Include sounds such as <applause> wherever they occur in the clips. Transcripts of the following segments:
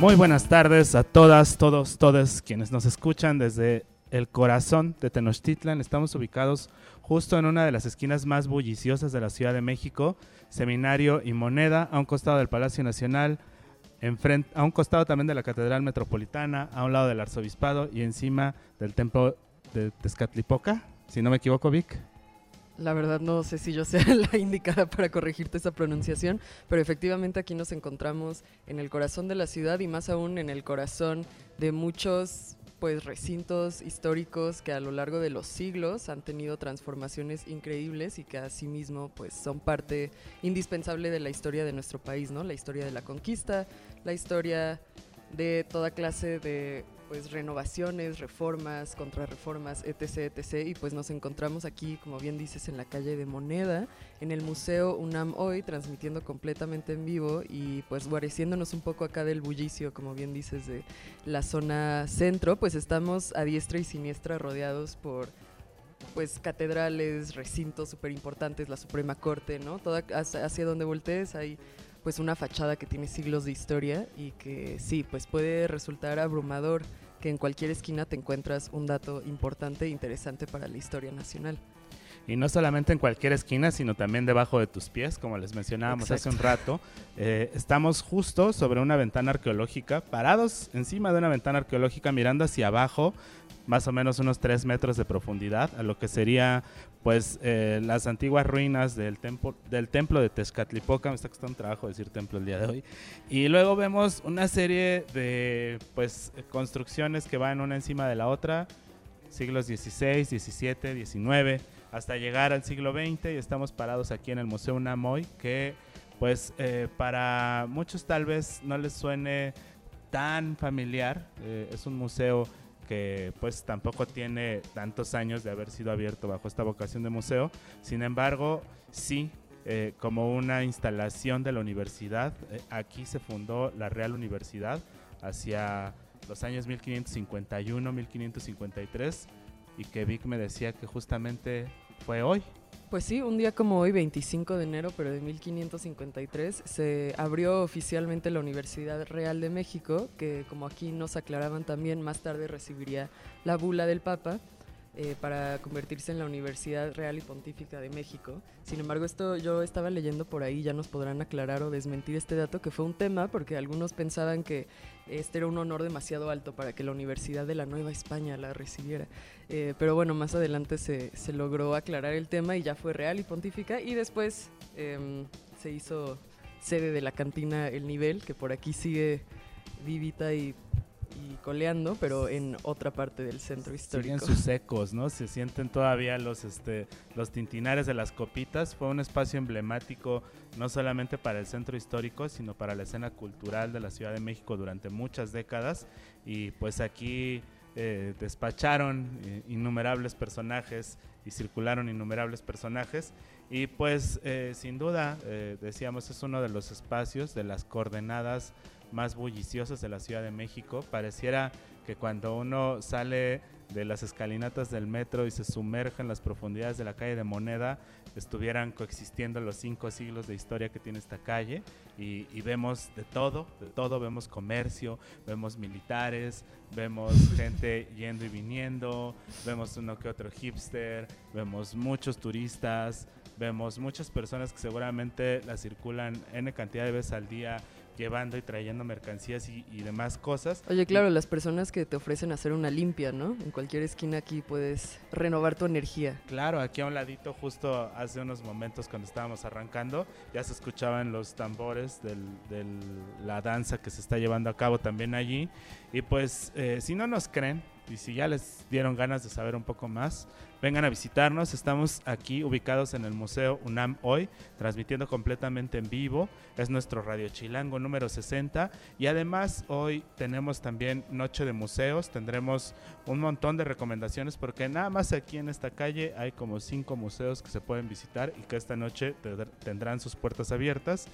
Muy buenas tardes a todas, todos, todas quienes nos escuchan desde el corazón de Tenochtitlan. Estamos ubicados justo en una de las esquinas más bulliciosas de la Ciudad de México, Seminario y Moneda, a un costado del Palacio Nacional, a un costado también de la Catedral Metropolitana, a un lado del Arzobispado y encima del Templo de Tezcatlipoca, si no me equivoco, Vic. La verdad no sé si yo sea <laughs> la indicada para corregirte esa pronunciación, pero efectivamente aquí nos encontramos en el corazón de la ciudad y más aún en el corazón de muchos pues recintos históricos que a lo largo de los siglos han tenido transformaciones increíbles y que asimismo pues son parte indispensable de la historia de nuestro país, ¿no? La historia de la conquista, la historia de toda clase de pues renovaciones, reformas, contrarreformas, etc, etc. Y pues nos encontramos aquí, como bien dices, en la calle de Moneda, en el Museo UNAM hoy, transmitiendo completamente en vivo y pues guareciéndonos un poco acá del bullicio, como bien dices, de la zona centro, pues estamos a diestra y siniestra rodeados por pues catedrales, recintos súper importantes, la Suprema Corte, ¿no? Toda, hacia donde voltees hay pues una fachada que tiene siglos de historia y que sí, pues puede resultar abrumador que en cualquier esquina te encuentras un dato importante e interesante para la historia nacional. Y no solamente en cualquier esquina, sino también debajo de tus pies, como les mencionábamos hace un rato. Eh, estamos justo sobre una ventana arqueológica, parados encima de una ventana arqueológica, mirando hacia abajo, más o menos unos 3 metros de profundidad, a lo que sería pues eh, las antiguas ruinas del, templo del templo de Tezcatlipoca, me está costando trabajo decir templo el día de hoy, y luego vemos una serie de pues construcciones que van una encima de la otra, siglos XVI, XVII, XIX, hasta llegar al siglo XX y estamos parados aquí en el Museo Namoy, que pues eh, para muchos tal vez no les suene tan familiar, eh, es un museo que pues tampoco tiene tantos años de haber sido abierto bajo esta vocación de museo. Sin embargo, sí, eh, como una instalación de la universidad, eh, aquí se fundó la Real Universidad hacia los años 1551-1553 y que Vic me decía que justamente fue hoy, pues sí, un día como hoy, 25 de enero, pero de 1553, se abrió oficialmente la Universidad Real de México, que como aquí nos aclaraban también, más tarde recibiría la bula del Papa eh, para convertirse en la Universidad Real y Pontífica de México. Sin embargo, esto yo estaba leyendo por ahí, ya nos podrán aclarar o desmentir este dato, que fue un tema, porque algunos pensaban que este era un honor demasiado alto para que la Universidad de la Nueva España la recibiera. Eh, pero bueno, más adelante se, se, logró aclarar el tema y ya fue real y pontífica, y después em, se hizo sede de la cantina El Nivel, que por aquí sigue vivita y y coleando, pero en otra parte del centro histórico. Siguen sus ecos, ¿no? Se sienten todavía los, este, los tintinares de las copitas. Fue un espacio emblemático no solamente para el centro histórico, sino para la escena cultural de la Ciudad de México durante muchas décadas. Y pues aquí eh, despacharon eh, innumerables personajes y circularon innumerables personajes. Y pues eh, sin duda, decíamos, es uno de los espacios, de las coordenadas más bulliciosas de la Ciudad de México. Pareciera que cuando uno sale de las escalinatas del metro y se sumerge en las profundidades de la calle de Moneda, estuvieran coexistiendo los cinco siglos de historia que tiene esta calle y, vemos de todo, de todo, vemos comercio, vemos militares, vemos <laughs> gente yendo y viniendo, vemos uno que otro hipster, vemos muchos turistas, vemos muchas personas que seguramente la circulan N cantidad de veces al día llevando y trayendo mercancías y, demás cosas. Oye, claro, las personas que te ofrecen hacer una limpia, ¿no? En cualquier esquina aquí puedes renovar tu energía. Claro, aquí a un ladito, justo hace unos momentos cuando estábamos arrancando, ya se escuchaban los tambores de la danza que se está llevando a cabo también allí. Y pues, eh, si no nos creen, y si ya les dieron ganas de saber un poco más, vengan a visitarnos. Estamos aquí ubicados en el Museo UNAM hoy, transmitiendo completamente en vivo. Es nuestro Radio Chilango número 60. Y además hoy tenemos también Noche de Museos. Tendremos un montón de recomendaciones porque nada más aquí en esta calle hay como cinco museos que se pueden visitar y que esta noche tendrán sus puertas abiertas.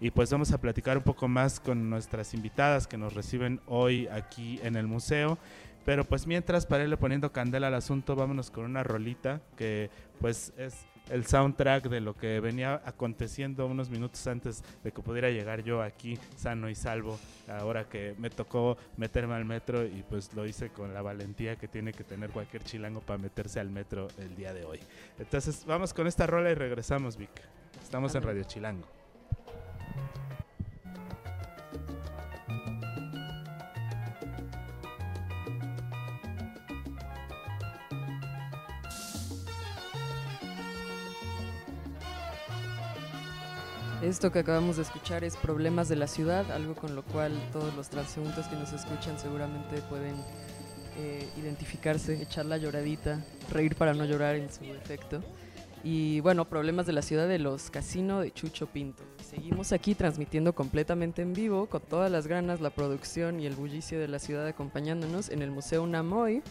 Y pues vamos a platicar un poco más con nuestras invitadas que nos reciben hoy aquí en el museo. Pero pues mientras, para irle poniendo candela al asunto, vámonos con una rolita que pues es el soundtrack de lo que venía aconteciendo unos minutos antes de que pudiera llegar yo aquí sano y salvo, ahora que me tocó meterme al metro y pues lo hice con la valentía que tiene que tener cualquier chilango para meterse al metro el día de hoy. Entonces vamos con esta rola y regresamos, Vic. Estamos en Radio Chilango. Esto que acabamos de escuchar es Problemas de la Ciudad, algo con lo cual todos los transeúntes que nos escuchan seguramente pueden eh, identificarse, echar la lloradita, reír para no llorar en su efecto. Y bueno, Problemas de la Ciudad de los Casino de Chucho Pinto. Seguimos aquí transmitiendo completamente en vivo, con todas las ganas, la producción y el bullicio de la ciudad acompañándonos en el Museo Namoy.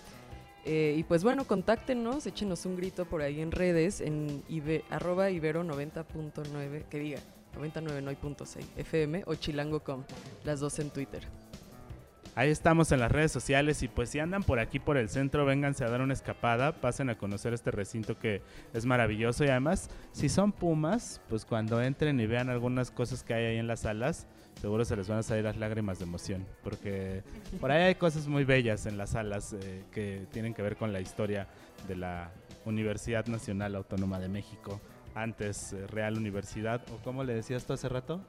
Eh, y pues bueno, contáctenos, échenos un grito por ahí en redes, en arroba ibero 90.9, que diga 99.6 FM o chilango.com, las dos en Twitter. Ahí estamos en las redes sociales y pues si andan por aquí por el centro, vénganse a dar una escapada, pasen a conocer este recinto que es maravilloso y además si son pumas, pues cuando entren y vean algunas cosas que hay ahí en las salas, seguro se les van a salir las lágrimas de emoción, porque por ahí hay cosas muy bellas en las salas eh, que tienen que ver con la historia de la Universidad Nacional Autónoma de México antes eh, Real Universidad, o como le decías tú hace rato.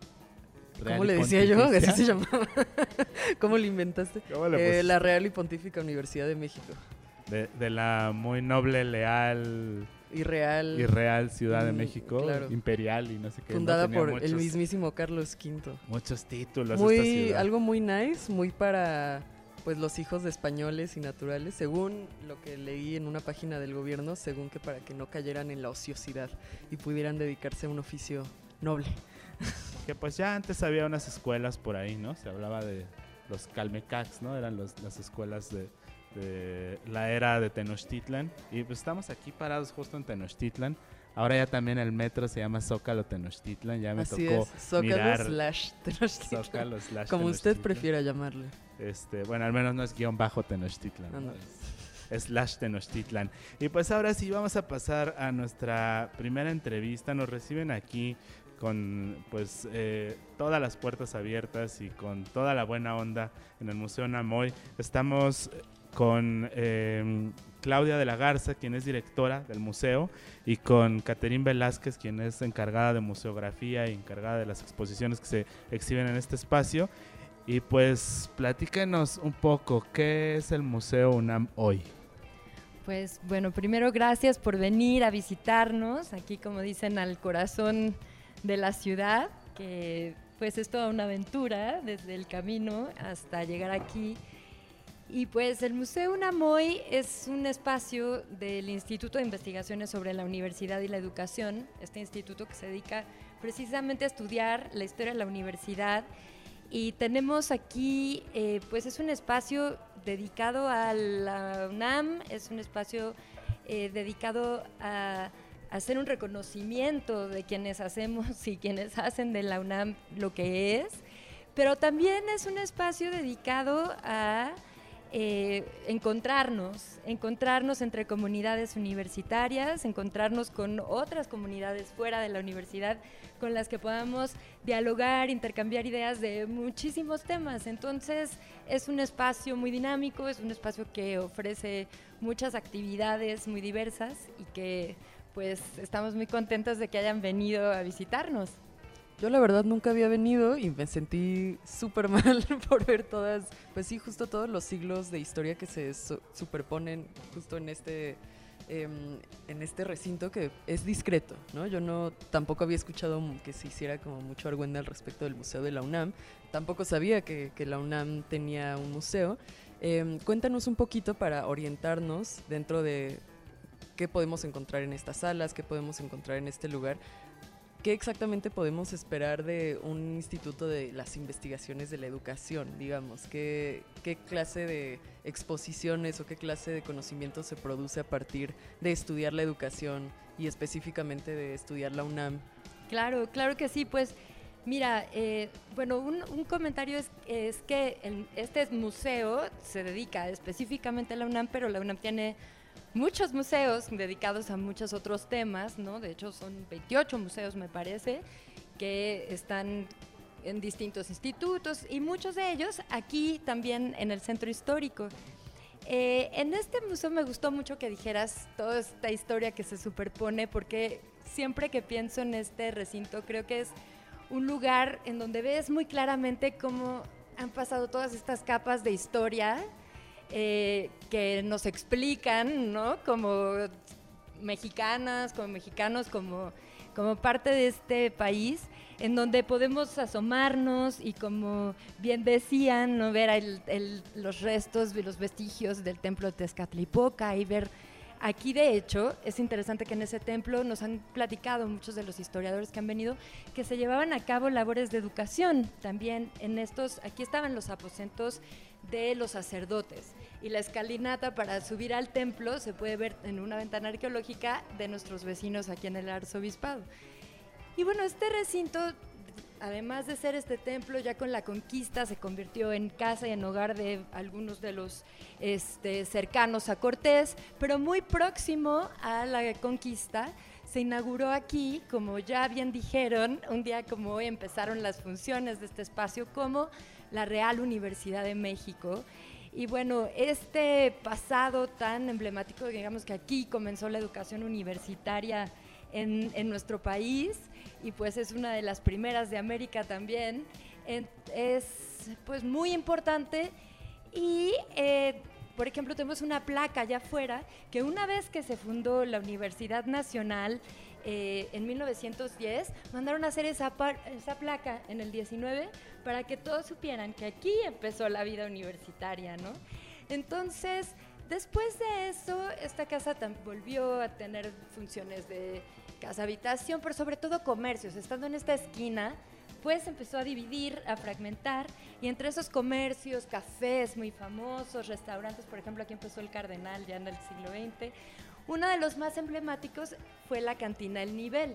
¿Cómo le decía yo? <laughs> Así se llamaba. <laughs> ¿Cómo lo inventaste? Eh, la Real y Pontífica Universidad de México. De, la muy noble, leal y real, y real Ciudad de mm, México, imperial y no sé qué. Fundada por el mismísimo Carlos V. Muchos títulos. Muy, algo muy nice, muy para pues los hijos de españoles y naturales, según lo que leí en una página del gobierno, según que para que no cayeran en la ociosidad y pudieran dedicarse a un oficio noble. <laughs> Que pues ya antes había unas escuelas por ahí, ¿no? Se hablaba de los Calmecacs, ¿no? Eran las escuelas de, la era de Tenochtitlan. Y pues estamos aquí parados justo en Tenochtitlan. Ahora ya también el metro se llama Zócalo Tenochtitlan. Ya me tocó Zócalo mirar slash Tenochtitlan. Zócalo slash Como usted prefiera llamarle. Este, bueno, al menos no es guion bajo Tenochtitlan. Es slash Tenochtitlan. Y pues ahora sí, vamos a pasar a nuestra primera entrevista. Nos reciben aquí con pues eh, todas las puertas abiertas y con toda la buena onda en el Museo Namoy. Estamos con em, Claudia de la Garza, quien es directora del museo, y con Caterín Velázquez, quien es encargada de museografía y encargada de las exposiciones que se exhiben en este espacio. Y pues platíquenos un poco, ¿qué es el Museo UNAM hoy? Pues bueno, primero gracias por venir a visitarnos, aquí como dicen, al corazón de la ciudad, que pues es toda una aventura desde el camino hasta llegar aquí. Y pues el Museo UNAM hoy es un espacio del Instituto de Investigaciones sobre la Universidad y la Educación, este instituto que se dedica precisamente a estudiar la historia de la universidad y tenemos aquí, eh, pues es un espacio dedicado a la UNAM, es un espacio eh, dedicado a, hacer un reconocimiento de quienes hacemos y quienes hacen de la UNAM lo que es, pero también es un espacio dedicado a eh, encontrarnos, encontrarnos entre comunidades universitarias, encontrarnos con otras comunidades fuera de la universidad con las que podamos dialogar, intercambiar ideas de muchísimos temas. Entonces es un espacio muy dinámico, es un espacio que ofrece muchas actividades muy diversas y que pues estamos muy contentos de que hayan venido a visitarnos. Yo la verdad nunca había venido y me sentí súper mal <laughs> por ver todas, pues sí, justo todos los siglos de historia que se superponen justo en este, em, en este recinto que es discreto, ¿no? Yo no, tampoco había escuchado que se hiciera como mucho argüende al respecto del Museo de la UNAM, tampoco sabía que, la UNAM tenía un museo Em, cuéntanos un poquito para orientarnos dentro de qué podemos encontrar en estas salas, qué podemos encontrar en este lugar. ¿Qué exactamente podemos esperar de un instituto de las investigaciones de la educación, digamos? ¿Qué, ¿Qué, clase de exposiciones o qué clase de conocimiento se produce a partir de estudiar la educación y específicamente de estudiar la UNAM? Claro, claro que sí, pues mira, eh, bueno, un, comentario es que este museo se dedica específicamente a la UNAM, pero la UNAM tiene muchos museos dedicados a muchos otros temas, ¿no? De hecho, son 28 museos, me parece, que están en distintos institutos y muchos de ellos aquí también en el centro histórico. Eh, en este museo me gustó mucho que dijeras toda esta historia que se superpone porque siempre que pienso en este recinto creo que es un lugar en donde ves muy claramente cómo han pasado todas estas capas de historia eh, que nos explican, ¿no? Como mexicanas, como mexicanos, como, como parte de este país, en donde podemos asomarnos y como bien decían, ¿no? ver los restos los vestigios del templo de Tezcatlipoca y ver Aquí, de hecho, es interesante que en ese templo nos han platicado muchos de los historiadores que han venido que se llevaban a cabo labores de educación. También en estos, aquí estaban los aposentos de los sacerdotes y la escalinata para subir al templo se puede ver en una ventana arqueológica de nuestros vecinos aquí en el arzobispado. Y bueno, este recinto además de ser este templo, ya con la conquista se convirtió en casa y en hogar de algunos de los este, cercanos a Cortés, pero muy próximo a la conquista se inauguró aquí, como ya bien dijeron, un día como hoy empezaron las funciones de este espacio como la Real Universidad de México. Y bueno, este pasado tan emblemático, digamos que aquí comenzó la educación universitaria en, en nuestro país, y pues es una de las primeras de América también. Es pues muy importante y eh, por ejemplo tenemos una placa allá afuera que una vez que se fundó la Universidad Nacional eh, en 1910 mandaron a hacer esa, esa placa en el 19 para que todos supieran que aquí empezó la vida universitaria, ¿no? Entonces, después de eso, esta casa volvió a tener funciones de casa habitación, pero sobre todo comercios. Estando en esta esquina, pues empezó a dividir, a fragmentar, y entre esos comercios, cafés muy famosos, restaurantes, por ejemplo, aquí empezó el Cardenal ya en el siglo XX, uno de los más emblemáticos fue la cantina El Nivel,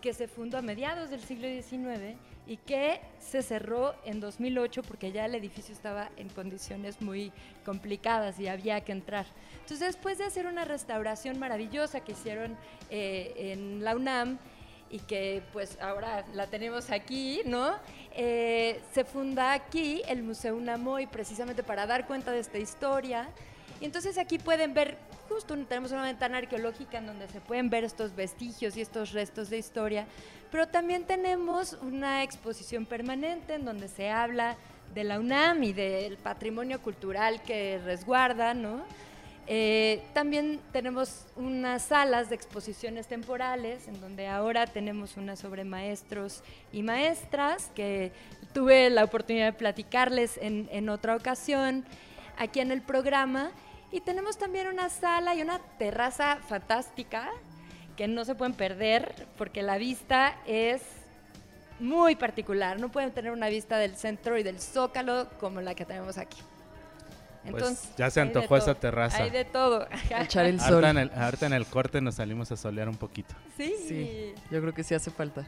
que se fundó a mediados del siglo XIX y que se cerró en 2008 porque ya el edificio estaba en condiciones muy complicadas y había que entrar. Entonces, después de hacer una restauración maravillosa que hicieron eh, en la UNAM y que pues ahora la tenemos aquí, ¿no? Eh, se funda aquí el Museo UNAMOY precisamente para dar cuenta de esta historia. Y entonces aquí pueden ver justo tenemos una ventana arqueológica en donde se pueden ver estos vestigios y estos restos de historia, pero también tenemos una exposición permanente en donde se habla de la UNAM y del patrimonio cultural que resguarda, ¿no? Eh, también tenemos unas salas de exposiciones temporales, en donde ahora tenemos una sobre maestros y maestras, que tuve la oportunidad de platicarles en, en otra ocasión aquí en el programa. Y tenemos también una sala y una terraza fantástica que no se pueden perder porque la vista es muy particular. No pueden tener una vista del centro y del zócalo como la que tenemos aquí. Pues Entonces, ya se antojó esa terraza. Hay de todo. Echar el <laughs> sol. Ahorita en el, ahorita en el corte nos salimos a solear un poquito. Sí. sí yo creo que sí hace falta.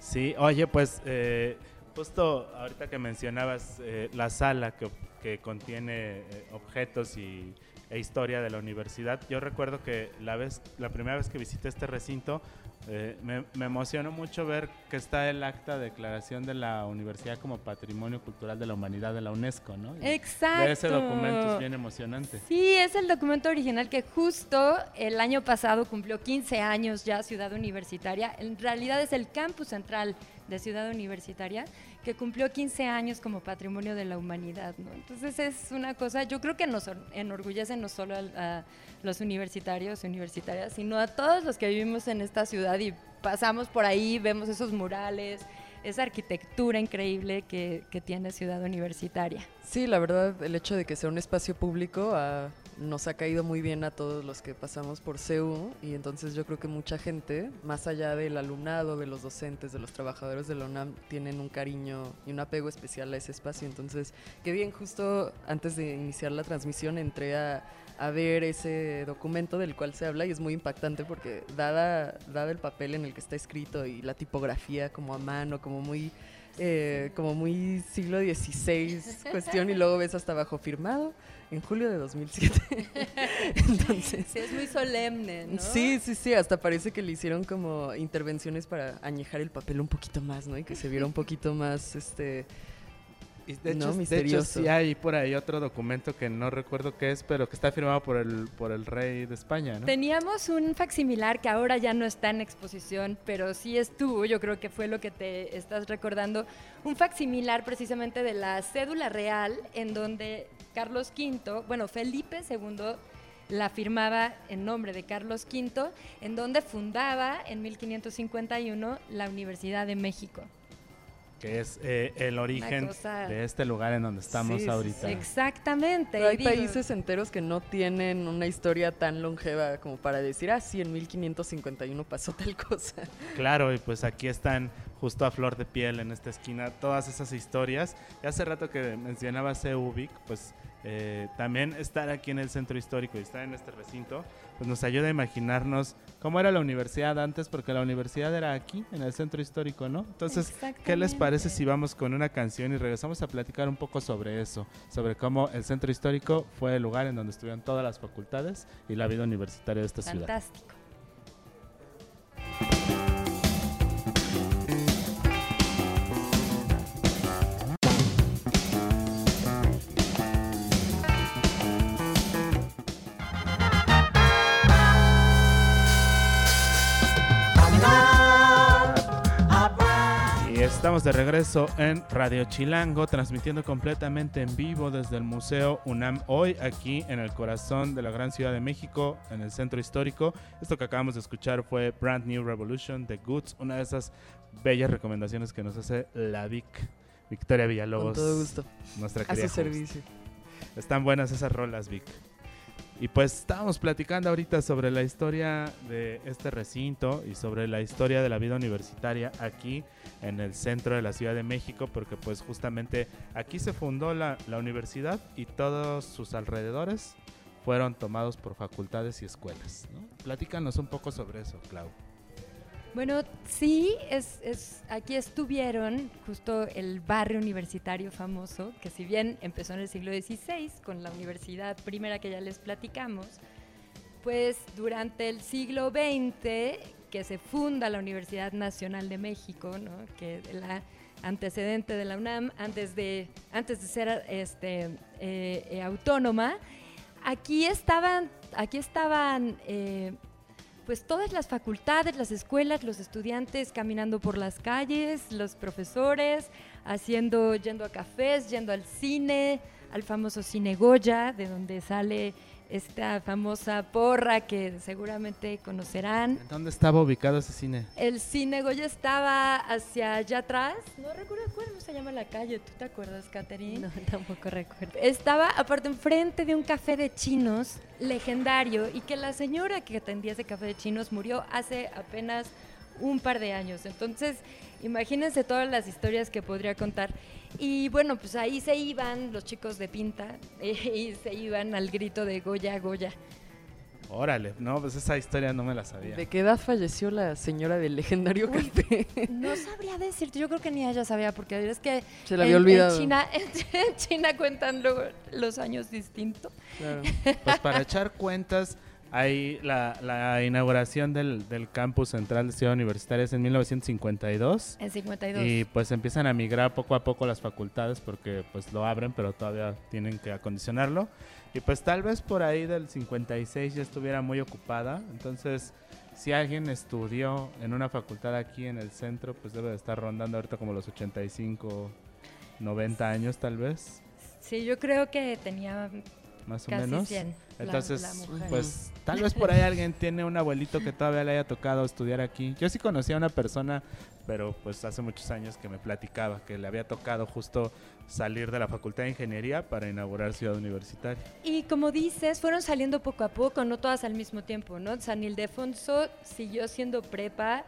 Sí, oye, pues eh, justo ahorita que mencionabas eh, la sala que, que contiene eh, objetos y e historia de la universidad. Yo recuerdo que la, vez, la primera vez que visité este recinto eh, me, emocionó mucho ver que está el acta de declaración de la universidad como Patrimonio Cultural de la Humanidad de la UNESCO, ¿no? Exacto. ese documento es bien emocionante. Sí, es el documento original que justo el año pasado cumplió 15 años ya Ciudad Universitaria. En realidad es el campus central de Ciudad Universitaria que cumplió 15 años como patrimonio de la humanidad. Entonces es una cosa, yo creo que nos enorgullece no solo a, los universitarios universitarias, sino a todos los que vivimos en esta ciudad y pasamos por ahí, vemos esos murales, esa arquitectura increíble que, que tiene Ciudad Universitaria. Sí, la verdad, el hecho de que sea un espacio público ah, nos ha caído muy bien a todos los que pasamos por CEU y entonces yo creo que mucha gente, más allá del alumnado, de los docentes, de los trabajadores de la UNAM, tienen un cariño y un apego especial a ese espacio. Entonces, qué bien, justo antes de iniciar la transmisión entré a, ver ese documento del cual se habla y es muy impactante porque dada, dada el papel en el que está escrito y la tipografía como a mano, como muy... eh, como muy siglo XVI cuestión y luego ves hasta abajo firmado en julio de 2007. <laughs> Entonces, Sí, es muy solemne, ¿no? Sí, sí, sí, hasta parece que le hicieron como intervenciones para añejar el papel un poquito más, ¿no? Y que se viera un poquito más, este... Y de, No, hecho, de hecho, misterioso. sí hay por ahí otro documento que no recuerdo qué es, pero que está firmado por el, por el rey de España, ¿no? Teníamos un facsimilar que ahora ya no está en exposición, pero sí estuvo, yo creo que fue lo que te estás recordando, un facsimilar precisamente de la cédula real en donde Carlos V, bueno, Felipe II la firmaba en nombre de Carlos V, en donde fundaba en 1551 la Universidad de México. Que es eh, el origen cosa- de este lugar en donde estamos Sí, sí, ahorita. Exactamente. Pero hay digo, países enteros que no tienen una historia tan longeva como para decir, ah, sí, en 1551 pasó tal cosa. Claro, y pues aquí están justo a flor de piel en esta esquina todas esas historias. Y hace rato que mencionaba Ubic, pues eh, también estar aquí en el centro histórico y estar en este recinto, pues nos ayuda a imaginarnos cómo era la universidad antes, porque la universidad era aquí, en el centro histórico, ¿no? Entonces, ¿qué les parece si vamos con una canción y regresamos a platicar un poco sobre eso? Sobre cómo el centro histórico fue el lugar en donde estuvieron todas las facultades y la vida universitaria de esta ciudad. Fantástico. Estamos de regreso en Radio Chilango, transmitiendo completamente en vivo desde el Museo UNAM hoy, aquí en el corazón de la gran ciudad de México, en el centro histórico. Esto que acabamos de escuchar fue Brand New Revolution de Goods, una de esas bellas recomendaciones que nos hace la Vic, Victoria Villalobos. Con todo gusto. Nuestra A querida su servicio. Están buenas esas rolas, Vic. Y pues estábamos platicando ahorita sobre la historia de este recinto y sobre la historia de la vida universitaria aquí en el centro de la Ciudad de México, porque pues justamente aquí se fundó la, la universidad y todos sus alrededores fueron tomados por facultades y escuelas. ¿no? Platícanos un poco sobre eso, Clau. Bueno, sí, es, es, aquí estuvieron justo el barrio universitario famoso, que si bien empezó en el siglo XVI con la universidad primera que ya les platicamos, pues durante el siglo XX que se funda la Universidad Nacional de México, ¿no? que la antecedente de la UNAM, antes de, antes de ser este, eh, eh, autónoma, aquí estaban, aquí estaban eh, pues todas las facultades, las escuelas, los estudiantes caminando por las calles, los profesores, haciendo, yendo a cafés, yendo al cine, al famoso Cine Goya, de donde sale esta famosa porra que seguramente conocerán. ¿En dónde estaba ubicado ese cine? El Cine Goya estaba hacia allá atrás. No recuerdo cómo se llama la calle. ¿Tú te acuerdas, Catherine? No, tampoco recuerdo. Estaba aparte enfrente de un café de chinos legendario y que la señora que atendía ese café de chinos murió hace apenas un par de años. Entonces, imagínense todas las historias que podría contar. Y bueno, pues ahí se iban los chicos de pinta <laughs> y se iban al grito de Goya, Goya. Órale, no, pues esa historia no me la sabía. ¿De qué edad falleció la señora del legendario Uy, café? No sabría decirte, yo creo que ni ella sabía, porque es que Se la en- había olvidado. En China, <laughs> en China cuentan luego los años distintos. Claro. Pues para <laughs> echar cuentas, hay la, la inauguración del, del campus central de Ciudad Universitaria es en 1952. En 52. Y pues empiezan a migrar poco a poco las facultades porque pues lo abren, pero todavía tienen que acondicionarlo. Y pues tal vez por ahí del 56 ya estuviera muy ocupada. Entonces, si alguien estudió en una facultad aquí en el centro, pues debe de estar rondando ahorita como los 85, 90 años tal vez. Sí, yo creo que tenía más o Casi menos. 100, la- Entonces, la pues <laughs> tal vez por ahí alguien tiene un abuelito que todavía le haya tocado estudiar aquí. Yo sí conocí a una persona, pero pues hace muchos años que me platicaba que le había tocado justo salir de la Facultad de Ingeniería para inaugurar Ciudad Universitaria. Y como dices, fueron saliendo poco a poco, no todas al mismo tiempo, ¿no? San Ildefonso siguió siendo prepa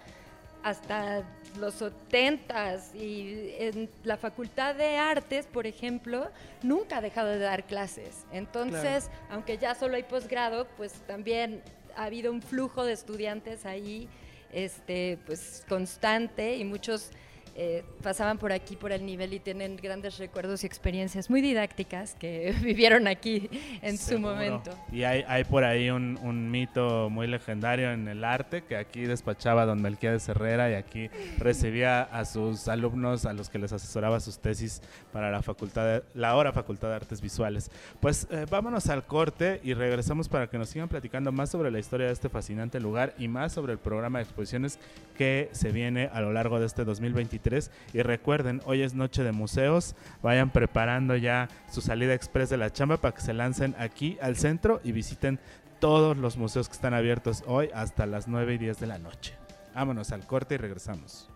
hasta los 70 y en la Facultad de Artes, por ejemplo, nunca ha dejado de dar clases. Entonces, aunque ya solo hay posgrado, pues también ha habido un flujo de estudiantes ahí, este, pues constante y muchos eh, pasaban por aquí por el nivel y tienen grandes recuerdos y experiencias muy didácticas que <laughs> vivieron aquí en su momento. Y hay, hay por ahí un, un mito muy legendario en el arte que aquí despachaba don Melquiades Herrera y aquí recibía a sus alumnos a los que les asesoraba sus tesis para la facultad de- la ahora Facultad de Artes Visuales. Pues eh, vámonos al corte y regresamos para que nos sigan platicando más sobre la historia de este fascinante lugar y más sobre el programa de exposiciones que se viene a lo largo de este 2023. Y recuerden, hoy es noche de museos, vayan preparando ya su salida express de la chamba para que se lancen aquí al centro y visiten todos los museos que están abiertos hoy hasta las 9 y 10 de la noche. Vámonos al corte y regresamos.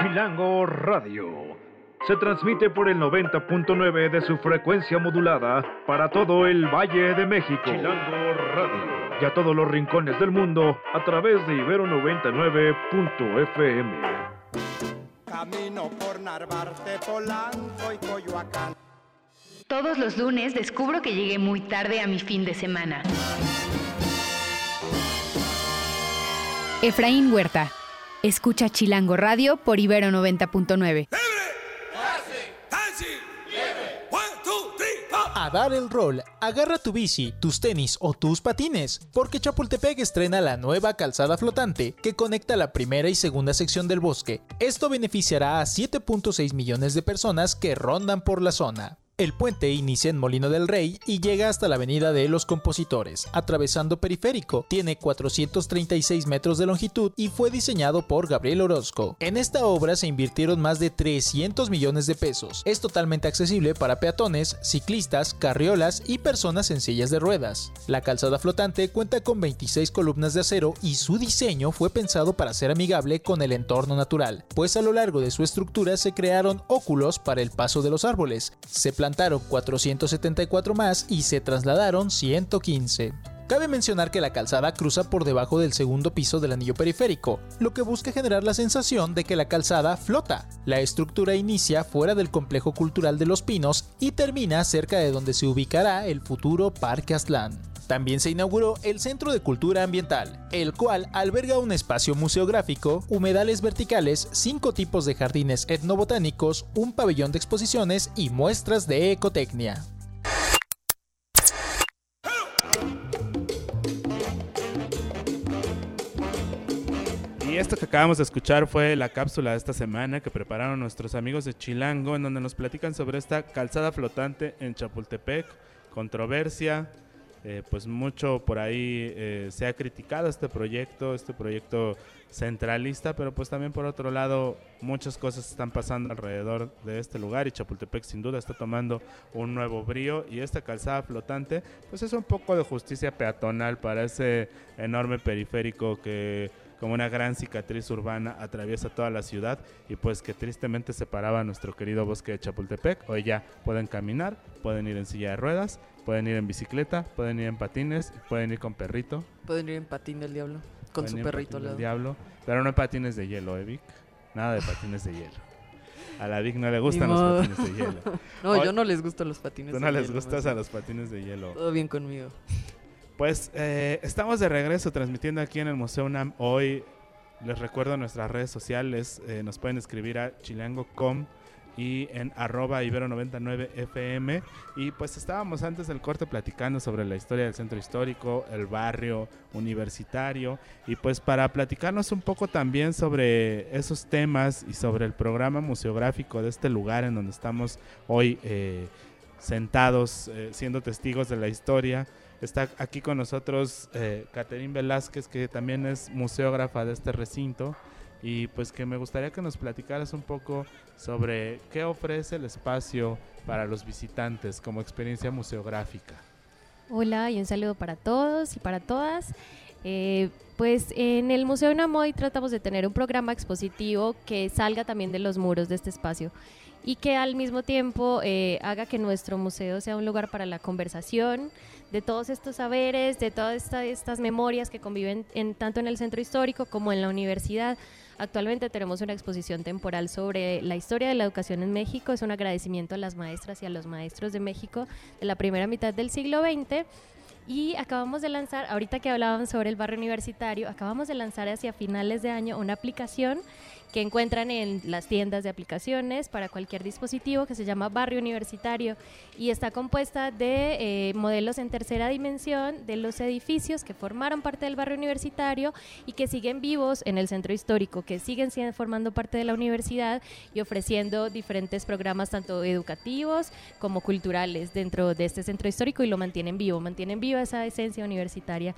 Chilango Radio. Se transmite por el 90.9 de su frecuencia modulada para todo el Valle de México. Chilango Radio. Y a todos los rincones del mundo a través de Ibero 99.fm. Camino por Narvarte, Polanco y Coyoacán. Todos los lunes descubro que llegué muy tarde a mi fin de semana. Efraín Huerta. Escucha Chilango Radio por Ibero 90.9. A dar el rol, agarra tu bici, tus tenis o tus patines, porque Chapultepec estrena la nueva calzada flotante que conecta la primera y segunda sección del bosque. Esto beneficiará a 7.6 millones de personas que rondan por la zona. El puente inicia en Molino del Rey y llega hasta la Avenida de los Compositores, atravesando Periférico. Tiene 436 metros de longitud y fue diseñado por Gabriel Orozco. En esta obra se invirtieron más de 300 millones de pesos. Es totalmente accesible para peatones, ciclistas, carriolas y personas en sillas de ruedas. La calzada flotante cuenta con 26 columnas de acero y su diseño fue pensado para ser amigable con el entorno natural, pues a lo largo de su estructura se crearon óculos para el paso de los árboles. Se plantaron 474 más y se trasladaron 115. Cabe mencionar que la calzada cruza por debajo del segundo piso del anillo periférico, lo que busca generar la sensación de que la calzada flota. La estructura inicia fuera del complejo cultural de Los Pinos y termina cerca de donde se ubicará el futuro Parque Aztlán. También se inauguró el Centro de Cultura Ambiental, el cual alberga un espacio museográfico, humedales verticales, cinco tipos de jardines etnobotánicos, un pabellón de exposiciones y muestras de ecotecnia. Esto que acabamos de escuchar fue la cápsula de esta semana que prepararon nuestros amigos de Chilango, en donde nos platican sobre esta calzada flotante en Chapultepec, controversia, eh, pues mucho por ahí eh, se ha criticado este proyecto, este proyecto centralista, pero pues también por otro lado muchas cosas están pasando alrededor de este lugar y Chapultepec sin duda está tomando un nuevo brío y esta calzada flotante pues es un poco de justicia peatonal para ese enorme periférico que como una gran cicatriz urbana atraviesa toda la ciudad y pues que tristemente separaba nuestro querido bosque de Chapultepec. Hoy ya pueden caminar, pueden ir en silla de ruedas, pueden ir en bicicleta, pueden ir en patines, pueden ir con perrito, Pueden ir en patín del diablo con pueden su perrito al del lado. diablo, pero no en patines de hielo, ¿eh, Vic? Nada de patines de hielo. A la Vic no le gustan los patines de hielo. <laughs> No, Hoy- yo no les gustan los patines. Tú de no les hielo, gustas a los patines de hielo. Todo bien conmigo. Pues eh, estamos de regreso transmitiendo aquí en el Museo UNAM. Hoy les recuerdo nuestras redes sociales. eh, nos pueden escribir a chilango.com y en arroba ibero99fm. Y pues estábamos antes del corte platicando sobre la historia del centro histórico, el barrio universitario. Y pues para platicarnos un poco también sobre esos temas y sobre el programa museográfico de este lugar en donde estamos hoy eh, sentados, eh, siendo testigos de la historia. Está aquí con nosotros eh, Caterín Velázquez, que también es museógrafa de este recinto. y pues que me gustaría que nos platicaras un poco sobre qué ofrece el espacio para los visitantes como experiencia museográfica. Hola y un saludo para todos y para todas. Eh, pues en el Museo Namoy tratamos de tener un programa expositivo que salga también de los muros de este espacio y que al mismo tiempo eh, haga que nuestro museo sea un lugar para la conversación de todos estos saberes, de todas estas memorias que conviven en, tanto en el centro histórico como en la universidad. Actualmente tenemos una exposición temporal sobre la historia de la educación en México. Es un agradecimiento a las maestras y a los maestros de México de la primera mitad del siglo XX. Y acabamos de lanzar, ahorita que hablábamos sobre el barrio universitario, acabamos de lanzar hacia finales de año una aplicación que encuentran en las tiendas de aplicaciones para cualquier dispositivo que se llama Barrio Universitario y está compuesta de eh, modelos en tercera dimensión de los edificios que formaron parte del barrio universitario y que siguen vivos en el centro histórico, que siguen siendo, formando parte de la universidad y ofreciendo diferentes programas tanto educativos como culturales dentro de este centro histórico y lo mantienen vivo, mantienen viva esa esencia universitaria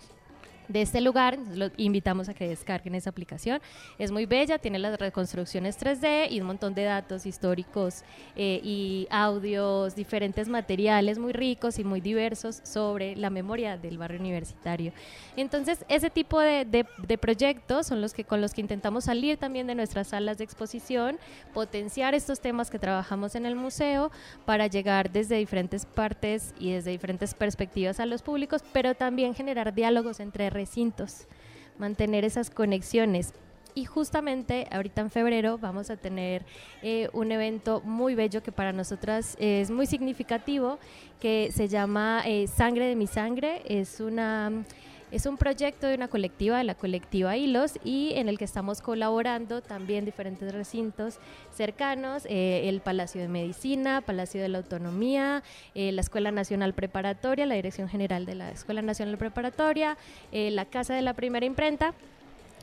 de este lugar. Los invitamos a que descarguen esa aplicación. Es muy bella, tiene las reconstrucciones 3D y un montón de datos históricos eh, y audios, diferentes materiales muy ricos y muy diversos sobre la memoria del barrio universitario. Entonces, ese tipo de, de, proyectos son los que con los que intentamos salir también de nuestras salas de exposición, potenciar estos temas que trabajamos en el museo para llegar desde diferentes partes y desde diferentes perspectivas a los públicos, pero también generar diálogos entre recintos, mantener esas conexiones. Y justamente ahorita en febrero vamos a tener eh, un evento muy bello que para nosotras es muy significativo, que se llama eh, Sangre de mi Sangre. Es una es un proyecto de una colectiva, de la colectiva Hilos, y en el que estamos colaborando también diferentes recintos cercanos, eh, el Palacio de Medicina, Palacio de la Autonomía, eh, la Escuela Nacional Preparatoria, la Dirección General de la Escuela Nacional Preparatoria, eh, la Casa de la Primera Imprenta.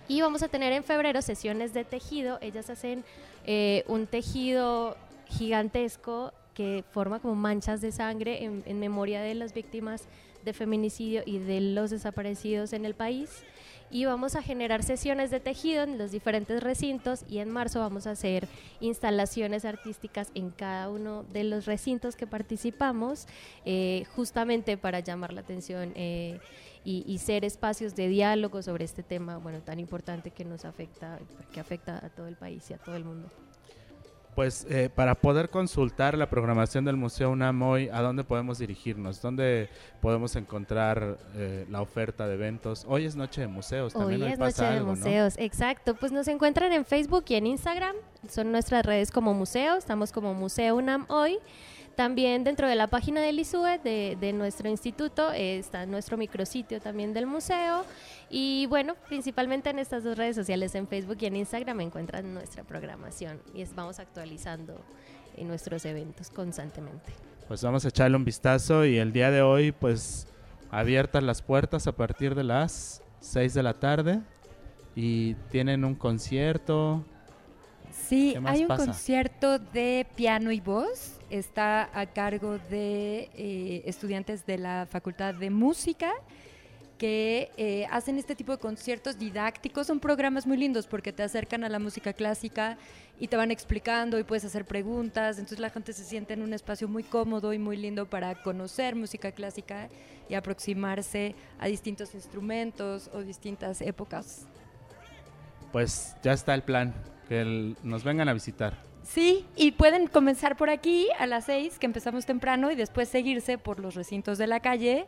Y vamos a tener en febrero sesiones de tejido. Ellas hacen un tejido gigantesco que forma como manchas de sangre en, en memoria de las víctimas de feminicidio y de los desaparecidos en el país. Y vamos a generar sesiones de tejido en los diferentes recintos y en marzo vamos a hacer instalaciones artísticas en cada uno de los recintos que participamos, eh, justamente para llamar la atención eh, y, y, ser espacios de diálogo sobre este tema, bueno, tan importante que nos afecta, que afecta a todo el país y a todo el mundo. Pues eh, para poder consultar la programación del Museo UNAM hoy, ¿a dónde podemos dirigirnos? ¿Dónde podemos encontrar eh, la oferta de eventos? Hoy es Noche de Museos. También hoy, es Noche de Museos, exacto. Pues nos encuentran en Facebook y en Instagram. Son nuestras redes como museo. Estamos como Museo UNAM hoy. También dentro de la página del ISUE, de, nuestro instituto, está nuestro micrositio también del museo. Y bueno, principalmente en estas dos redes sociales, en Facebook y en Instagram, encuentran nuestra programación y vamos actualizando en nuestros eventos constantemente. Pues vamos a echarle un vistazo y el día de hoy, pues abiertas las puertas a partir de las 6 de la tarde y tienen un concierto. Sí, hay un concierto de piano y voz está a cargo de eh, estudiantes de la Facultad de Música que eh, hacen este tipo de conciertos didácticos. Son programas muy lindos porque te acercan a la música clásica y te van explicando y puedes hacer preguntas. Entonces la gente se siente en un espacio muy cómodo y muy lindo para conocer música clásica y aproximarse a distintos instrumentos o distintas épocas. Pues ya está el plan, que nos vengan a visitar. Sí, y pueden comenzar por aquí a las seis, que empezamos temprano, y después seguirse por los recintos de la calle,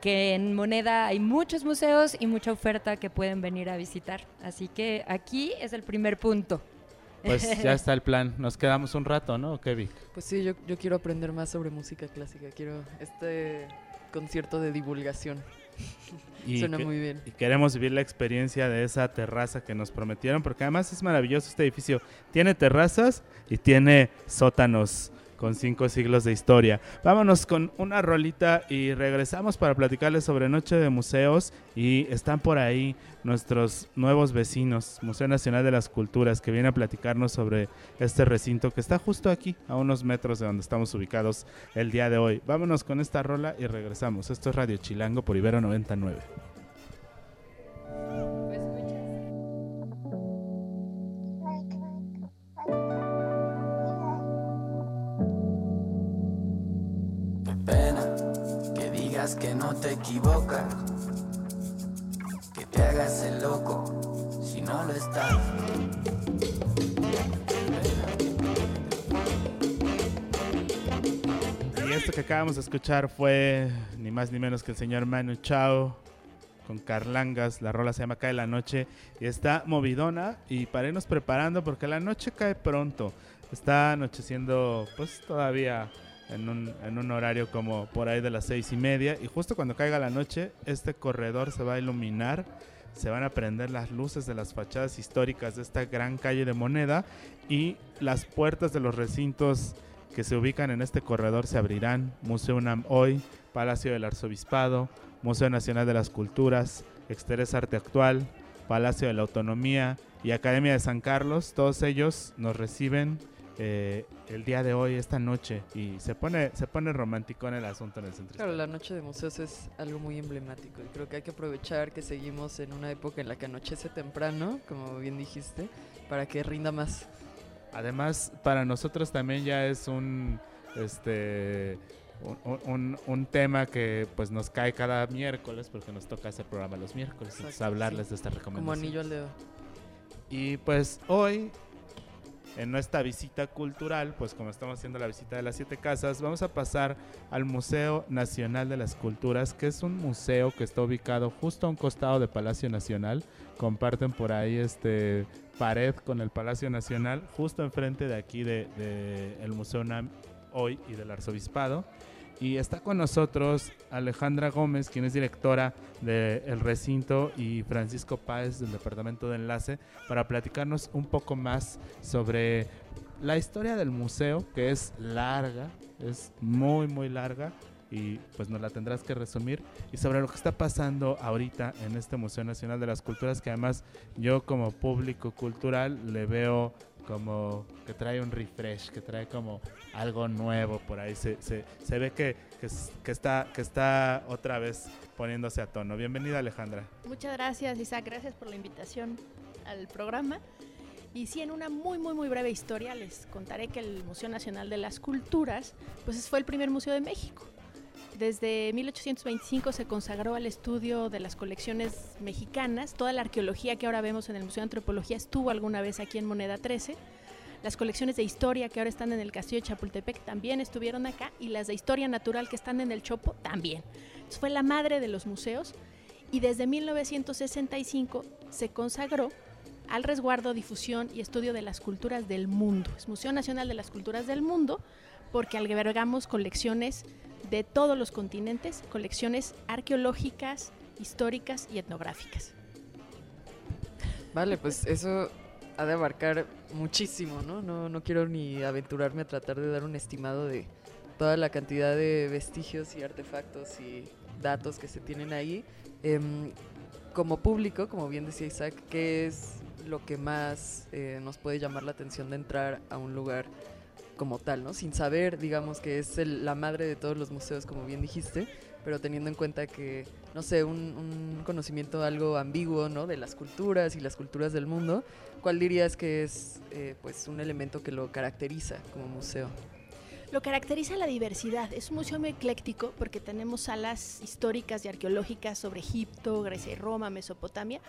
que en Moneda hay muchos museos y mucha oferta que pueden venir a visitar. Así que aquí es el primer punto. Pues <laughs> ya está el plan. Nos quedamos un rato, ¿no, Kevin? Pues sí, yo, yo quiero aprender más sobre música clásica. Quiero este concierto de divulgación. Y Suena muy bien. Y queremos vivir la experiencia de esa terraza que nos prometieron, porque además es maravilloso este edificio. Tiene terrazas y tiene sótanos con cinco siglos de historia. Vámonos con una rolita y regresamos para platicarles sobre Noche de Museos y están por ahí nuestros nuevos vecinos, Museo Nacional de las Culturas, que viene a platicarnos sobre este recinto que está justo aquí, a unos metros de donde estamos ubicados el día de hoy. Vámonos con esta rola y regresamos. Esto es Radio Chilango por Ibero 99. Que no te equivocas, que te hagas el loco si no lo estás. Y esto que acabamos de escuchar fue ni más ni menos que el señor Manu Chao con Carlangas. La rola se llama Cae la Noche y está movidona. Y para irnos preparando, porque la noche cae pronto. Está anocheciendo, pues todavía en un, horario como por ahí de las seis y media. Y justo cuando caiga la noche, este corredor se va a iluminar. Se van a prender las luces de las fachadas históricas de esta gran calle de Moneda y las puertas de los recintos que se ubican en este corredor se abrirán. Museo UNAM hoy, Palacio del Arzobispado, Museo Nacional de las Culturas, Exterés Arte Actual, Palacio de la Autonomía y Academia de San Carlos. Todos ellos nos reciben eh, el día de hoy, esta noche, y se pone, se pone romántico en el asunto en el centro. Claro, la noche de museos es algo muy emblemático y creo que hay que aprovechar que seguimos en una época en la que anochece temprano, como bien dijiste, para que rinda más. Además, para nosotros también ya es un este un, un- un tema que pues nos cae cada miércoles porque nos toca hacer programa los miércoles, Exacto, hablarles sí. de esta Como recomendación. anillo al dedo. Y pues hoy, en nuestra visita cultural, pues como estamos haciendo la visita de las siete casas, vamos a pasar al Museo Nacional de las Culturas, que es un museo que está ubicado justo a un costado de Palacio Nacional. Comparten por ahí este pared con el Palacio Nacional, justo enfrente de aquí de, de el Museo UNAM hoy y del Arzobispado. Y está con nosotros Alejandra Gómez, quien es directora del recinto, y Francisco Páez del Departamento de Enlace, para platicarnos un poco más sobre la historia del museo, que es larga, es muy, muy larga, y pues nos la tendrás que resumir, y sobre lo que está pasando ahorita en este Museo Nacional de las Culturas, que además yo como público cultural le veo como que trae un refresh, que trae como algo nuevo por ahí. Se, se, se ve que, que, es- que está, que está otra vez poniéndose a tono. Bienvenida Alejandra. Muchas gracias, Isaac. Gracias por la invitación al programa. Y sí, en una muy, muy, muy breve historia les contaré que el Museo Nacional de las Culturas pues fue el primer museo de México. Desde 1825 se consagró al estudio de las colecciones mexicanas. Toda la arqueología que ahora vemos en el Museo de Antropología estuvo alguna vez aquí en Moneda 13. Las colecciones de historia que ahora están en el Castillo de Chapultepec también estuvieron acá y las de historia natural que están en el Chopo también. Fue la madre de los museos y desde 1965 se consagró al resguardo, difusión y estudio de las culturas del mundo. Es Museo Nacional de las Culturas del Mundo porque albergamos colecciones de todos los continentes, colecciones arqueológicas, históricas y etnográficas. Vale, pues eso ha de abarcar muchísimo, ¿no? No, no quiero ni aventurarme a tratar de dar un estimado de toda la cantidad de vestigios y artefactos y datos que se tienen ahí. Em, como público, como bien decía Isaac, ¿qué es lo que más eh, nos puede llamar la atención de entrar a un lugar como tal, ¿no? Sin saber, digamos, que es el- la madre de todos los museos, como bien dijiste, pero teniendo en cuenta que, no sé, un, un conocimiento algo ambiguo, ¿no? De las culturas y las culturas del mundo, ¿cuál dirías que es, eh, pues, un elemento que lo caracteriza como museo? Lo caracteriza la diversidad. Es un museo muy ecléctico porque tenemos salas históricas y arqueológicas sobre Egipto, Grecia y Roma, Mesopotamia,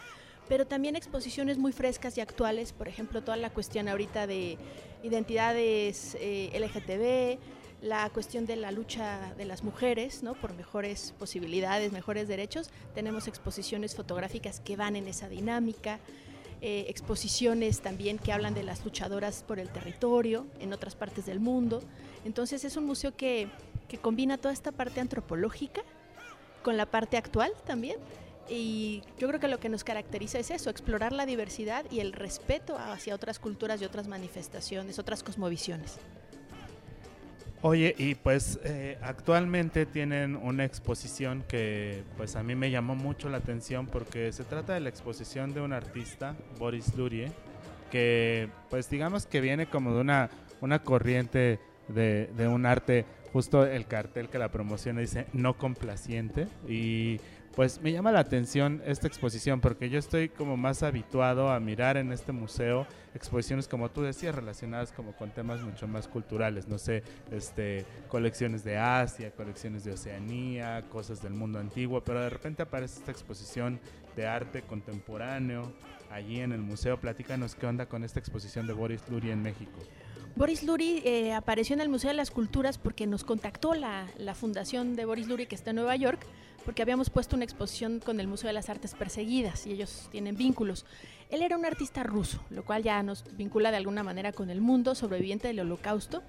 pero también exposiciones muy frescas y actuales, por ejemplo, toda la cuestión ahorita de identidades eh, LGTB, la cuestión de la lucha de las mujeres, ¿no? Por mejores posibilidades, mejores derechos. Tenemos exposiciones fotográficas que van en esa dinámica. eh, exposiciones también que hablan de las luchadoras por el territorio en otras partes del mundo. Entonces es un museo que, que combina toda esta parte antropológica con la parte actual también. Y yo creo que lo que nos caracteriza es eso, explorar la diversidad y el respeto hacia otras culturas y otras manifestaciones, otras cosmovisiones. Oye, y pues eh, actualmente tienen una exposición que pues a mí me llamó mucho la atención porque se trata de la exposición de un artista, Boris Lurie, que pues digamos que viene como de una, una corriente de, de un arte, justo el cartel que la promociona dice no complaciente y pues me llama la atención esta exposición porque yo estoy como más habituado a mirar en este museo exposiciones como tú decías relacionadas como con temas mucho más culturales, no sé, este colecciones de Asia, colecciones de Oceanía, cosas del mundo antiguo, pero de repente aparece esta exposición de arte contemporáneo allí en el museo. Platícanos qué onda con esta exposición de Boris Lurie en México. Boris Luri eh, apareció en el Museo de las Culturas porque nos contactó la, la, fundación de Boris Luri que está en Nueva York, porque habíamos puesto una exposición con el Museo de las Artes Perseguidas y ellos tienen vínculos. Él era un artista ruso, lo cual ya nos vincula de alguna manera con el mundo, sobreviviente del holocausto,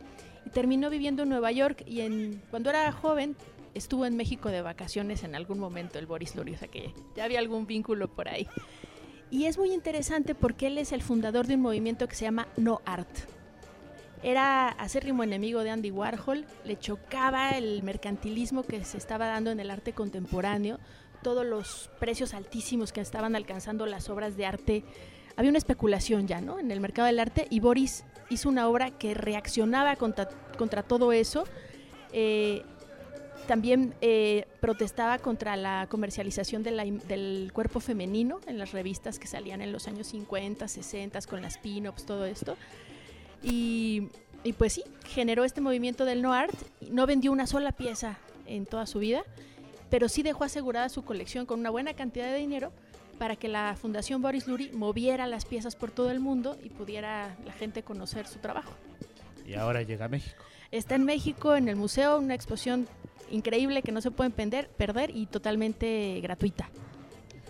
y terminó viviendo en Nueva York y cuando era joven estuvo en México de vacaciones en algún momento el Boris Luri, o sea que ya había algún vínculo por ahí. Y es muy interesante porque él es el fundador de un movimiento que se llama No Art era acérrimo enemigo de Andy Warhol, le chocaba el mercantilismo que se estaba dando en el arte contemporáneo, todos los precios altísimos que estaban alcanzando las obras de arte. Había una especulación ya, ¿no? En el mercado del arte y Boris hizo una obra que reaccionaba contra, todo eso. Eh, también eh, protestaba contra la comercialización del cuerpo femenino en las revistas que salían en los años 50, 60 con las pin-ups, todo esto. Y, pues sí, generó este movimiento del no art. No vendió una sola pieza en toda su vida, pero sí dejó asegurada su colección con una buena cantidad de dinero para que la Fundación Boris Luri moviera las piezas por todo el mundo y pudiera la gente conocer su trabajo. Y ahora llega a México. Está en México, en el museo, una exposición increíble que no se pueden perder, perder y totalmente gratuita.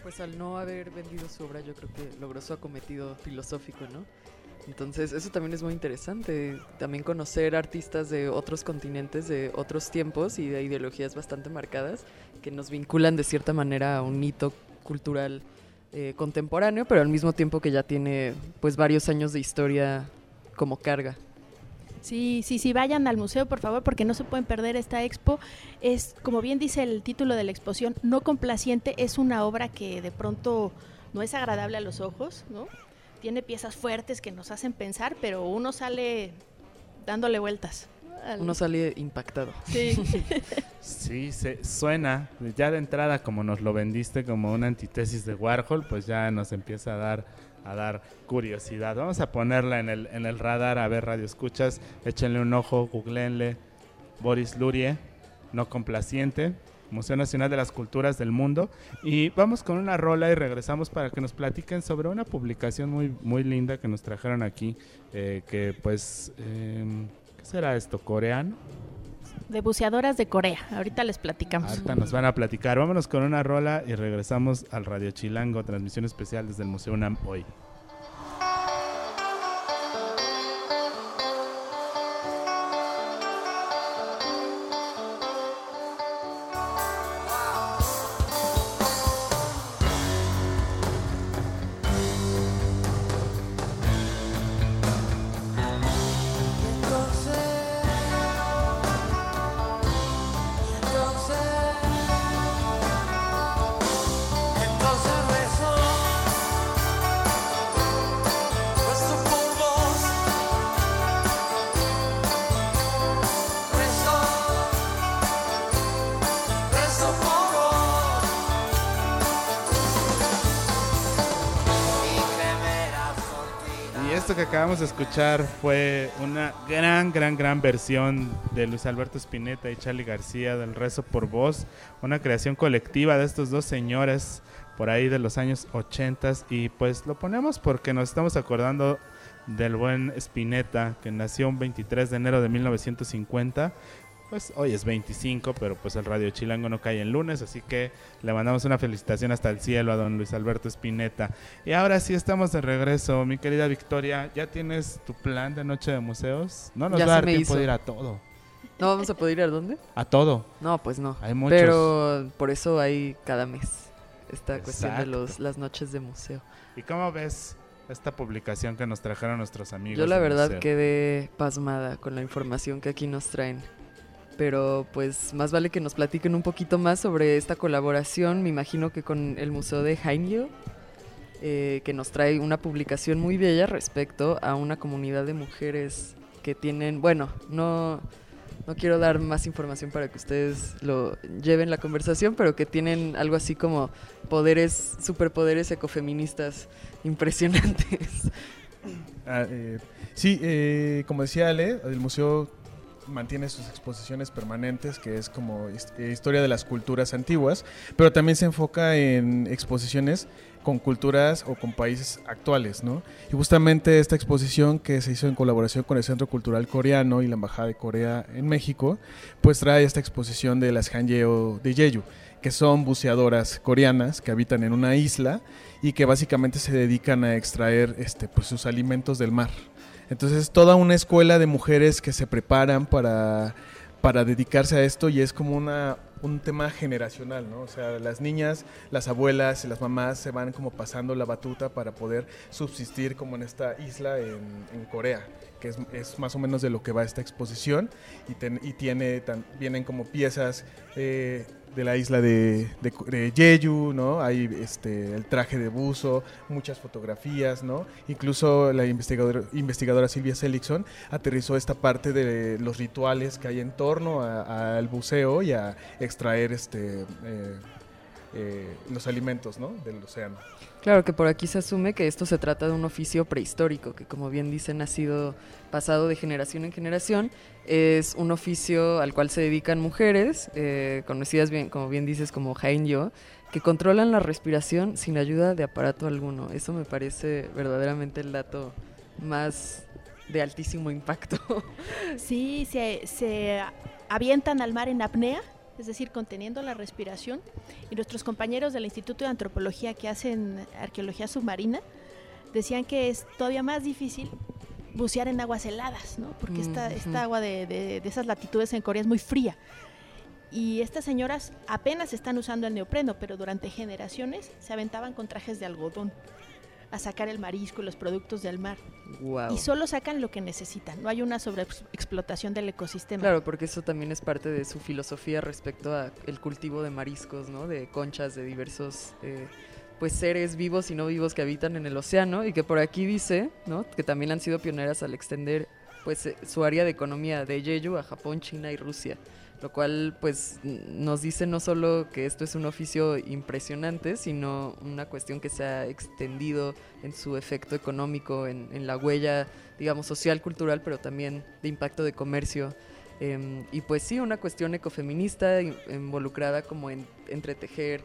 Pues al no haber vendido su obra, yo creo que logró su acometido filosófico, ¿no? Entonces, eso también es muy interesante. También conocer artistas de otros continentes, de otros tiempos y de ideologías bastante marcadas que nos vinculan de cierta manera a un hito cultural eh, contemporáneo, pero al mismo tiempo que ya tiene pues varios años de historia como carga. Sí, sí, sí, vayan al museo, por favor, porque no se pueden perder esta expo. Es, como bien dice el título de la exposición, no complaciente, es una obra que de pronto no es agradable a los ojos, ¿no? Tiene piezas fuertes que nos hacen pensar, pero uno sale dándole vueltas. Uno sale impactado. Sí. <laughs> sí, se, suena, ya de entrada como nos lo vendiste como una antítesis de Warhol, pues ya nos empieza a dar a dar curiosidad. Vamos a ponerla en el, en el radar, a ver radio escuchas, échenle un ojo, googleenle Boris Lurie, no complaciente, Museo Nacional de las Culturas del Mundo. Y vamos con una rola y regresamos para que nos platiquen sobre una publicación muy, muy linda que nos trajeron aquí, eh, que pues, em, ¿qué será esto? ¿Coreano? De buceadoras de Corea. Ahorita les platicamos. Ahorita nos van a platicar. Vámonos con una rola y regresamos al Radio Chilango, transmisión especial desde el Museo UNAM hoy. Que acabamos de escuchar fue una gran, gran, gran versión de Luis Alberto Spinetta y Charlie García del Rezo por Voz, una creación colectiva de estos dos señores por ahí de los años 80 y pues lo ponemos porque nos estamos acordando del buen Spinetta que nació un 23 de enero de 1950 pues hoy es 25, pero pues el Radio Chilango no cae en lunes, así que le mandamos una felicitación hasta el cielo a don Luis Alberto Espineta. Y ahora sí estamos de regreso, mi querida Victoria, ¿ya tienes tu plan de noche de museos? No nos va a dar tiempo de ir a todo. ¿No vamos a poder ir a dónde? A todo. No, pues no. Hay muchos. Pero por eso hay cada mes esta cuestión de los, las noches de museo. ¿Y cómo ves esta publicación que nos trajeron nuestros amigos? Yo la verdad quedé pasmada con la información que aquí nos traen pero pues más vale que nos platiquen un poquito más sobre esta colaboración, me imagino que con el Museo de Hainyo, eh, que nos trae una publicación muy bella respecto a una comunidad de mujeres que tienen, bueno, no, no quiero dar más información para que ustedes lo lleven la conversación, pero que tienen algo así como poderes, superpoderes ecofeministas impresionantes. <laughs> Ah, eh, sí, eh, como decía Ale, el museo mantiene sus exposiciones permanentes, que es como eh, historia de las culturas antiguas, pero también se enfoca en exposiciones con culturas o con países actuales, ¿no? Y justamente esta exposición que se hizo en colaboración con el Centro Cultural Coreano y la Embajada de Corea en México, pues trae esta exposición de las Hanjeo de Jeju, que son buceadoras coreanas que habitan en una isla y que básicamente se dedican a extraer este, pues, sus alimentos del mar. Entonces, toda una escuela de mujeres que se preparan para, para dedicarse a esto y es como una, un tema generacional, ¿no? O sea, las niñas, las abuelas y las mamás se van como pasando la batuta para poder subsistir como en esta isla en, Corea, que es, es, más o menos de lo que va esta exposición y, ten, y tiene, tan, vienen como piezas eh, de la isla de, de, Jeju, ¿no? Hay este, el traje de buzo, muchas fotografías, ¿no? Incluso la investigadora, investigadora Silvia Seligson aterrizó esta parte de los rituales que hay en torno al buceo y a extraer este, eh, eh, los alimentos, ¿no? Del océano. Claro que por aquí se asume que esto se trata de un oficio prehistórico, que como bien dicen ha sido pasado de generación en generación. Es un oficio al cual se dedican mujeres, eh, conocidas bien, como bien dices, como Hainyo, que controlan la respiración sin ayuda de aparato alguno. Eso me parece verdaderamente el dato más de altísimo impacto. Sí, se, se avientan al mar en apnea es decir, conteniendo la respiración. Y nuestros compañeros del Instituto de Antropología que hacen arqueología submarina decían que es todavía más difícil bucear en aguas heladas, ¿no? Porque esta, esta agua de, de, de, esas latitudes en Corea es muy fría. Y estas señoras apenas están usando el neopreno, pero durante generaciones se aventaban con trajes de algodón a sacar el marisco y los productos del mar. Wow. Y solo sacan lo que necesitan, no hay una sobreexplotación del ecosistema. Claro, porque eso también es parte de su filosofía respecto a el cultivo de mariscos, ¿no? De conchas, de diversos eh, pues seres vivos y no vivos que habitan en el océano y que por aquí dice, ¿no? Que también han sido pioneras al extender pues su área de economía de Jeju a Japón, China y Rusia lo cual pues nos dice no solo que esto es un oficio impresionante, sino una cuestión que se ha extendido en su efecto económico, en, en la huella, digamos, social, cultural, pero también de impacto de comercio. Eh, y pues sí, una cuestión ecofeminista involucrada como en entretejer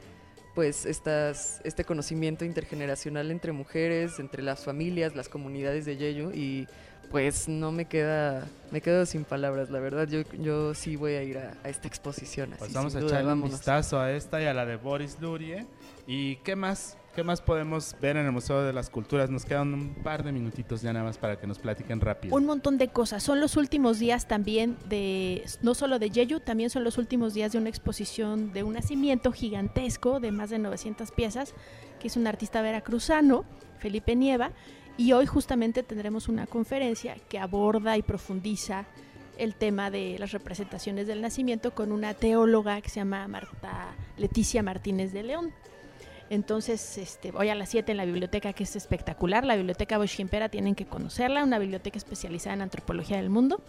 pues estas, este conocimiento intergeneracional entre mujeres, entre las familias, las comunidades de Yeyu y pues no me queda, me quedo sin palabras, la verdad, yo, yo sí voy a ir a, a esta exposición. Así, pues vamos a duda, echarle un vistazo a esta y a la de Boris Lurie. ¿Y qué más? ¿Qué más podemos ver en el Museo de las Culturas? Nos quedan un par de minutitos ya nada más para que nos platiquen rápido. Un montón de cosas. Son los últimos días también de, no solo de Jeju, también son los últimos días de una exposición de un nacimiento gigantesco de más de 900 piezas, que es un artista veracruzano, Felipe Nieva, y hoy justamente tendremos una conferencia que aborda y profundiza el tema de las representaciones del nacimiento con una teóloga que se llama Marta Leticia Martínez de León. Entonces, este, hoy a las 7 en la biblioteca, que es espectacular, la biblioteca Bosch-Gimpera, tienen que conocerla, una biblioteca especializada en antropología del mundo.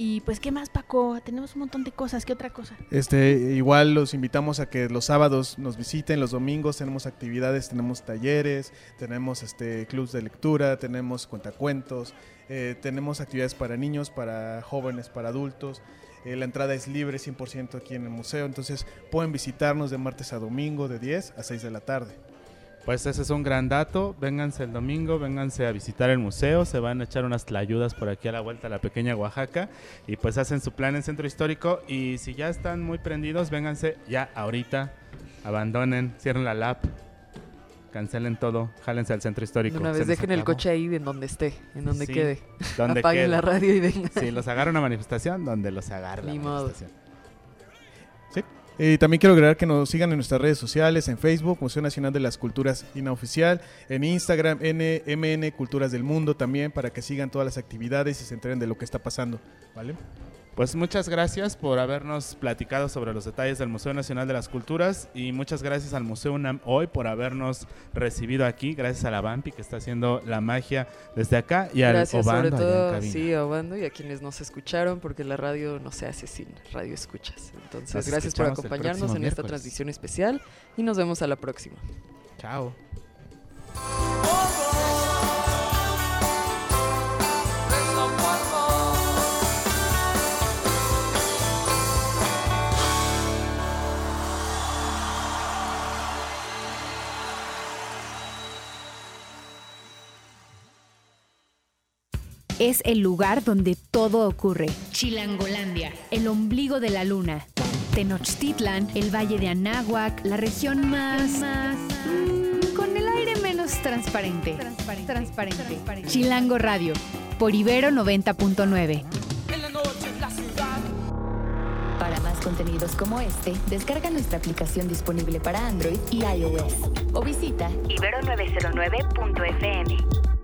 Y pues, ¿qué más, Paco? Tenemos un montón de cosas. ¿Qué otra cosa? Este, igual los invitamos a que los sábados nos visiten, los domingos tenemos actividades, tenemos talleres, tenemos este clubs de lectura, tenemos cuentacuentos, eh, tenemos actividades para niños, para jóvenes, para adultos. Eh, la entrada es libre 100% aquí en el museo, entonces pueden visitarnos de martes a domingo de 10 a 6 de la tarde. Pues ese es un gran dato. Vénganse el domingo, vénganse a visitar el museo. Se van a echar unas tlayudas por aquí a la vuelta a la pequeña Oaxaca. Y pues hacen su plan en centro histórico. Y si ya están muy prendidos, vénganse ya ahorita. Abandonen, cierren la lap. Cancelen todo, jálense al centro histórico. De una vez dejen el coche ahí de donde esté, en donde Sí, quede. donde Apaguen quede. la radio y vengan. Si los agarra una manifestación, donde los agarra la Ni modo. manifestación. Eh, también quiero agregar que nos sigan en nuestras redes sociales, en Facebook, Museo Nacional de las Culturas Inaoficial, en Instagram, NMN Culturas del Mundo también, para que sigan todas las actividades y se enteren de lo que está pasando, ¿vale? Pues muchas gracias por habernos platicado sobre los detalles del Museo Nacional de las Culturas y muchas gracias al Museo UNAM hoy por habernos recibido aquí, gracias a la Vampi que está haciendo la magia desde acá y al Gracias Obando sobre allá en todo, cabina. sí, Obando y a quienes nos escucharon, porque la radio no se hace sin radio escuchas. Entonces, Nos gracias por acompañarnos en esta transmisión especial y nos vemos a la próxima. Chao. Es el lugar donde todo ocurre. Chilangolandia. El ombligo de la luna. Tenochtitlan, el valle de Anáhuac, la región más... mm, con el aire menos transparente. Transparente. Chilango Radio, por Ibero 90.9. Para más contenidos como este, descarga nuestra aplicación disponible para Android y iOS o visita Ibero909.fm.